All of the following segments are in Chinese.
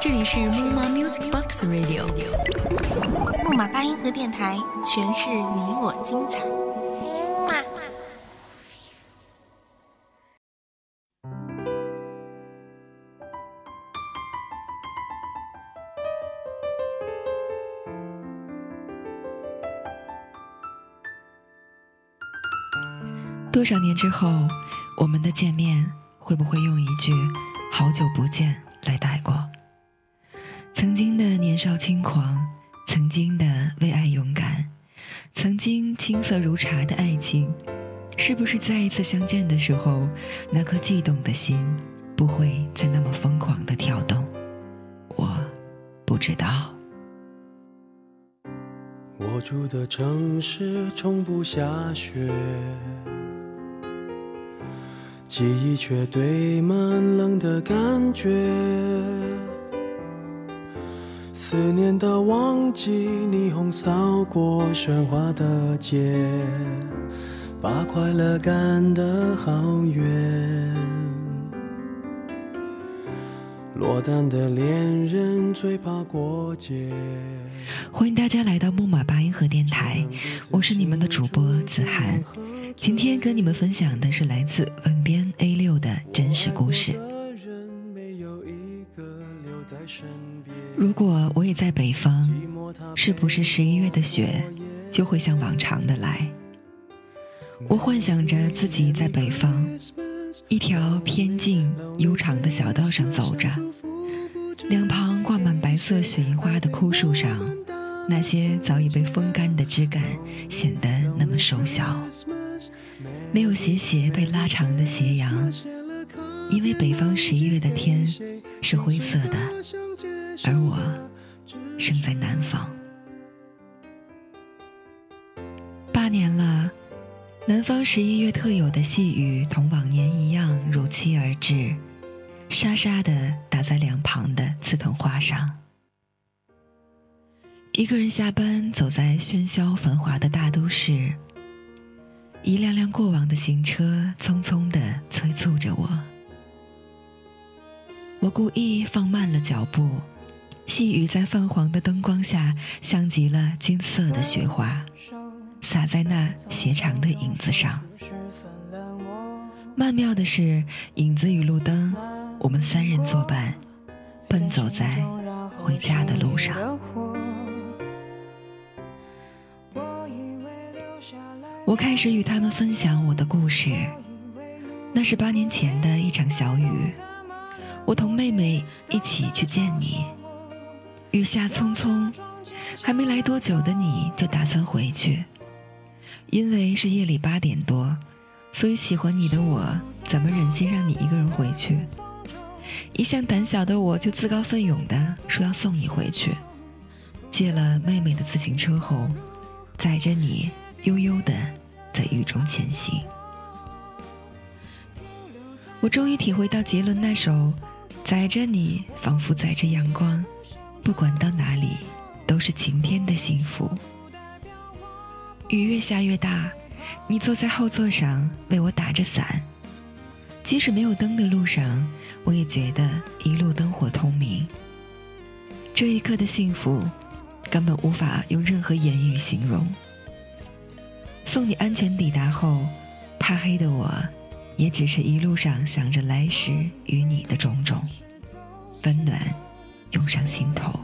这里是木马 Music Box Radio，木马八音盒电台，诠释你我精彩。多少年之后，我们的见面会不会用一句“好久不见”来带过？曾经的年少轻狂，曾经的为爱勇敢，曾经青涩如茶的爱情，是不是再一次相见的时候，那颗悸动的心不会再那么疯狂的跳动？我不知道。我住的城市从不下雪。记忆却堆满冷的感觉，思念的忘记，霓虹扫过喧哗的街，把快乐赶得好远。落单的恋人最怕过节。欢迎大家来到木马八音盒电台，我是你们的主播子涵。今天跟你们分享的是来自文编 A 六的真实故事。如果我也在北方，是不是十一月的雪就会像往常的来？我幻想着自己在北方，一条偏静悠长的小道上走着，两旁挂满白色雪樱花的枯树上，那些早已被风干的枝干显得那么瘦小。没有斜斜被拉长的斜阳，因为北方十一月的天是灰色的，而我生在南方。八年了，南方十一月特有的细雨同往年一样如期而至，沙沙的打在两旁的刺桐花上。一个人下班，走在喧嚣繁华的大都市。一辆辆过往的行车匆匆地催促着我，我故意放慢了脚步。细雨在泛黄的灯光下，像极了金色的雪花，洒在那斜长的影子上。曼妙的是，影子与路灯，我们三人作伴，奔走在回家的路上。我开始与他们分享我的故事。那是八年前的一场小雨，我同妹妹一起去见你。雨下匆匆，还没来多久的你就打算回去，因为是夜里八点多，所以喜欢你的我怎么忍心让你一个人回去？一向胆小的我就自告奋勇的说要送你回去，借了妹妹的自行车后，载着你悠悠的。在雨中前行，我终于体会到杰伦那首《载着你》，仿佛载着阳光，不管到哪里都是晴天的幸福。雨越下越大，你坐在后座上为我打着伞，即使没有灯的路上，我也觉得一路灯火通明。这一刻的幸福，根本无法用任何言语形容。送你安全抵达后，怕黑的我，也只是一路上想着来时与你的种种，温暖涌上心头。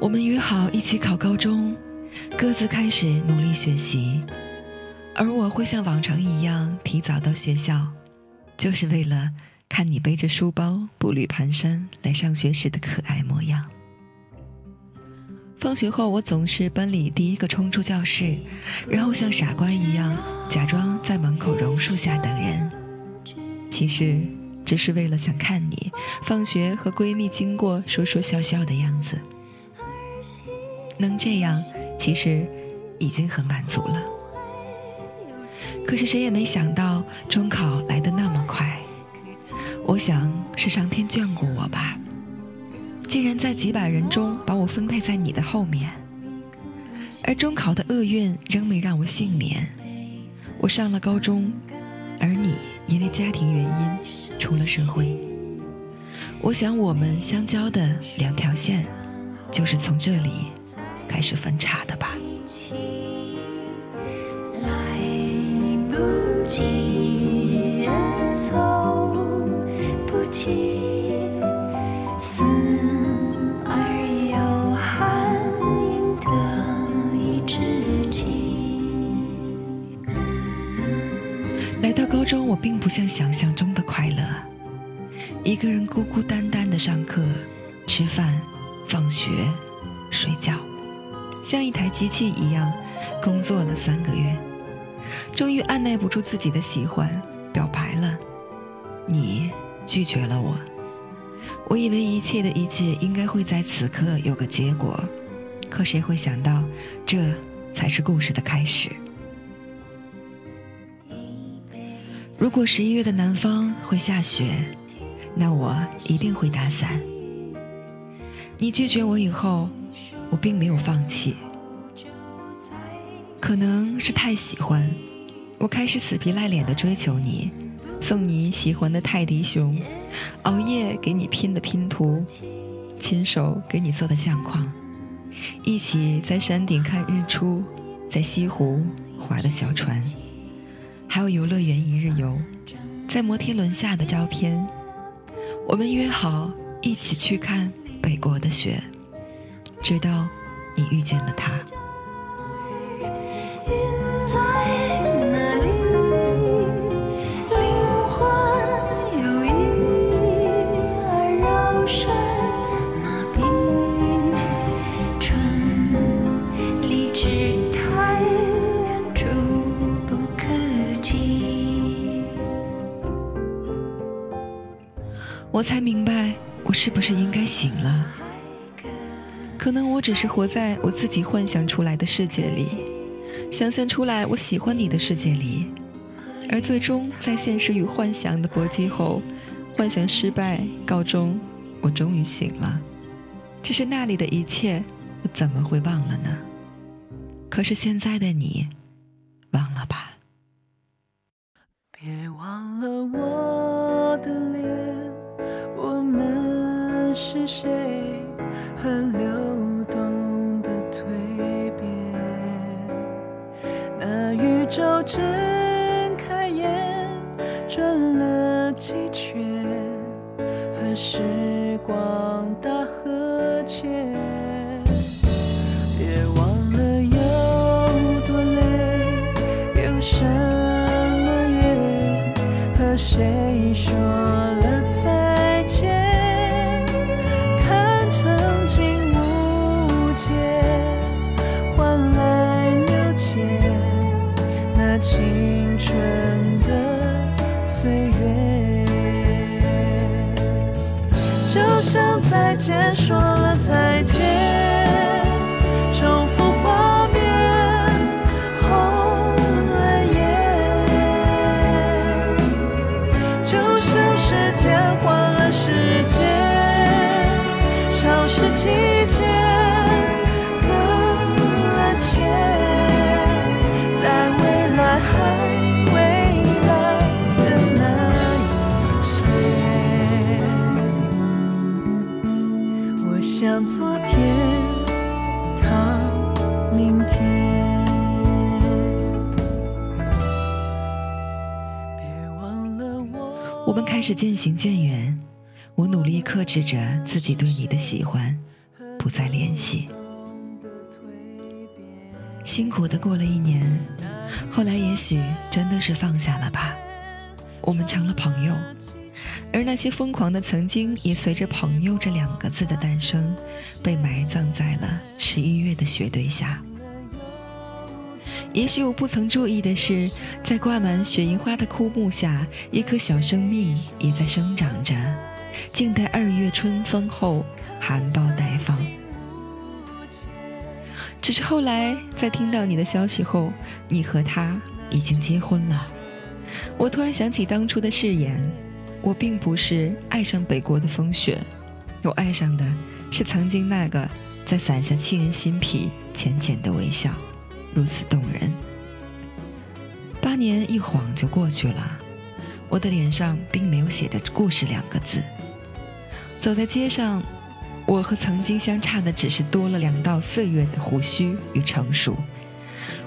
我们约好一起考高中，各自开始努力学习，而我会像往常一样提早到学校，就是为了看你背着书包步履蹒跚来上学时的可爱模样。放学后，我总是班里第一个冲出教室，然后像傻瓜一样假装在门口榕树下等人，其实只是为了想看你放学和闺蜜经过说说笑笑的样子。能这样，其实已经很满足了。可是谁也没想到，中考来得那么快。我想是上天眷顾我吧，竟然在几百人中把我分配在你的后面。而中考的厄运仍没让我幸免，我上了高中，而你因为家庭原因出了社会。我想我们相交的两条线，就是从这里。开始分叉的吧。来到高中，我并不像想象中的快乐，一个人孤孤单单的上课、吃饭、放学、像一台机器一样工作了三个月，终于按耐不住自己的喜欢，表白了。你拒绝了我。我以为一切的一切应该会在此刻有个结果，可谁会想到，这才是故事的开始。如果十一月的南方会下雪，那我一定会打伞。你拒绝我以后。我并没有放弃，可能是太喜欢，我开始死皮赖脸的追求你，送你喜欢的泰迪熊，熬夜给你拼的拼图，亲手给你做的相框，一起在山顶看日出，在西湖划的小船，还有游乐园一日游，在摩天轮下的照片，我们约好一起去看北国的雪。直到你遇见了他。我才明白，我是不是应该醒了？可能我只是活在我自己幻想出来的世界里，想象出来我喜欢你的世界里，而最终在现实与幻想的搏击后，幻想失败告终，我终于醒了。只是那里的一切，我怎么会忘了呢？可是现在的你，忘了吧。别忘了我的脸，我们是谁？很流宙睁开眼，转了几圈，和时光大和解。就像再见说了再见。开始渐行渐远，我努力克制着自己对你的喜欢，不再联系。辛苦的过了一年，后来也许真的是放下了吧，我们成了朋友，而那些疯狂的曾经也随着“朋友”这两个字的诞生，被埋葬在了十一月的雪堆下。也许我不曾注意的是，在挂满雪樱花的枯木下，一颗小生命也在生长着，静待二月春风后含苞待放。只是后来在听到你的消息后，你和他已经结婚了。我突然想起当初的誓言，我并不是爱上北国的风雪，我爱上的是曾经那个在伞下沁人心脾、浅浅的微笑，如此动人。八年一晃就过去了，我的脸上并没有写的“故事”两个字。走在街上。我和曾经相差的只是多了两道岁月的胡须与成熟。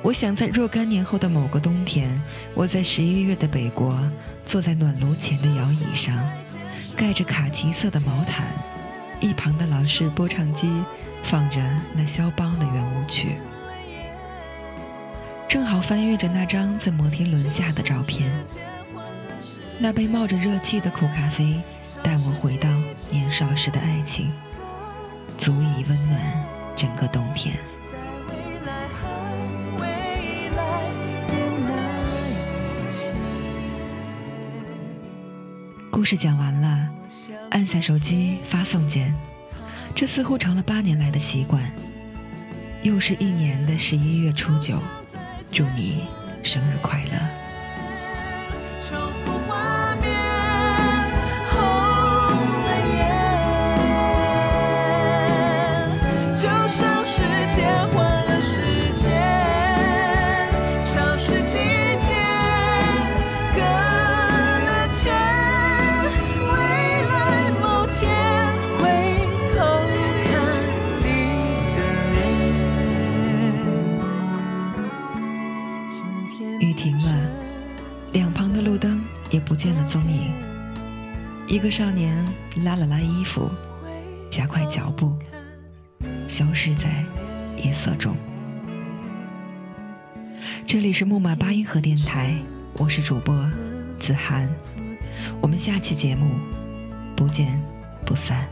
我想在若干年后的某个冬天，我在十一月的北国，坐在暖炉前的摇椅上，盖着卡其色的毛毯，一旁的老式播唱机放着那肖邦的圆舞曲，正好翻阅着那张在摩天轮下的照片。那杯冒着热气的苦咖啡，带我回到年少时的爱情。足以温暖整个冬天。故事讲完了，按下手机发送键，这似乎成了八年来的习惯。又是一年的十一月初九，祝你生日快乐。一个少年拉了拉衣服，加快脚步，消失在夜色中。这里是木马八音盒电台，我是主播子涵，我们下期节目不见不散。